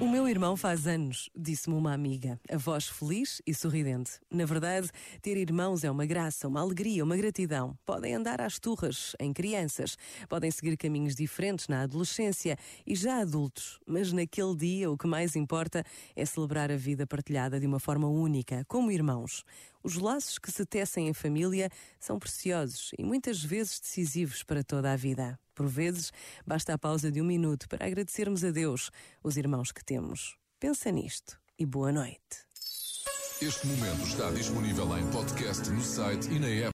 O meu irmão faz anos, disse-me uma amiga, a voz feliz e sorridente. Na verdade, ter irmãos é uma graça, uma alegria, uma gratidão. Podem andar às turras em crianças, podem seguir caminhos diferentes na adolescência e já adultos, mas naquele dia o que mais importa é celebrar a vida partilhada de uma forma única, como irmãos. Os laços que se tecem em família são preciosos e muitas vezes decisivos para toda a vida. Por vezes, basta a pausa de um minuto para agradecermos a Deus os irmãos que temos. Pensa nisto e boa noite. Este momento está disponível em podcast no site e na app.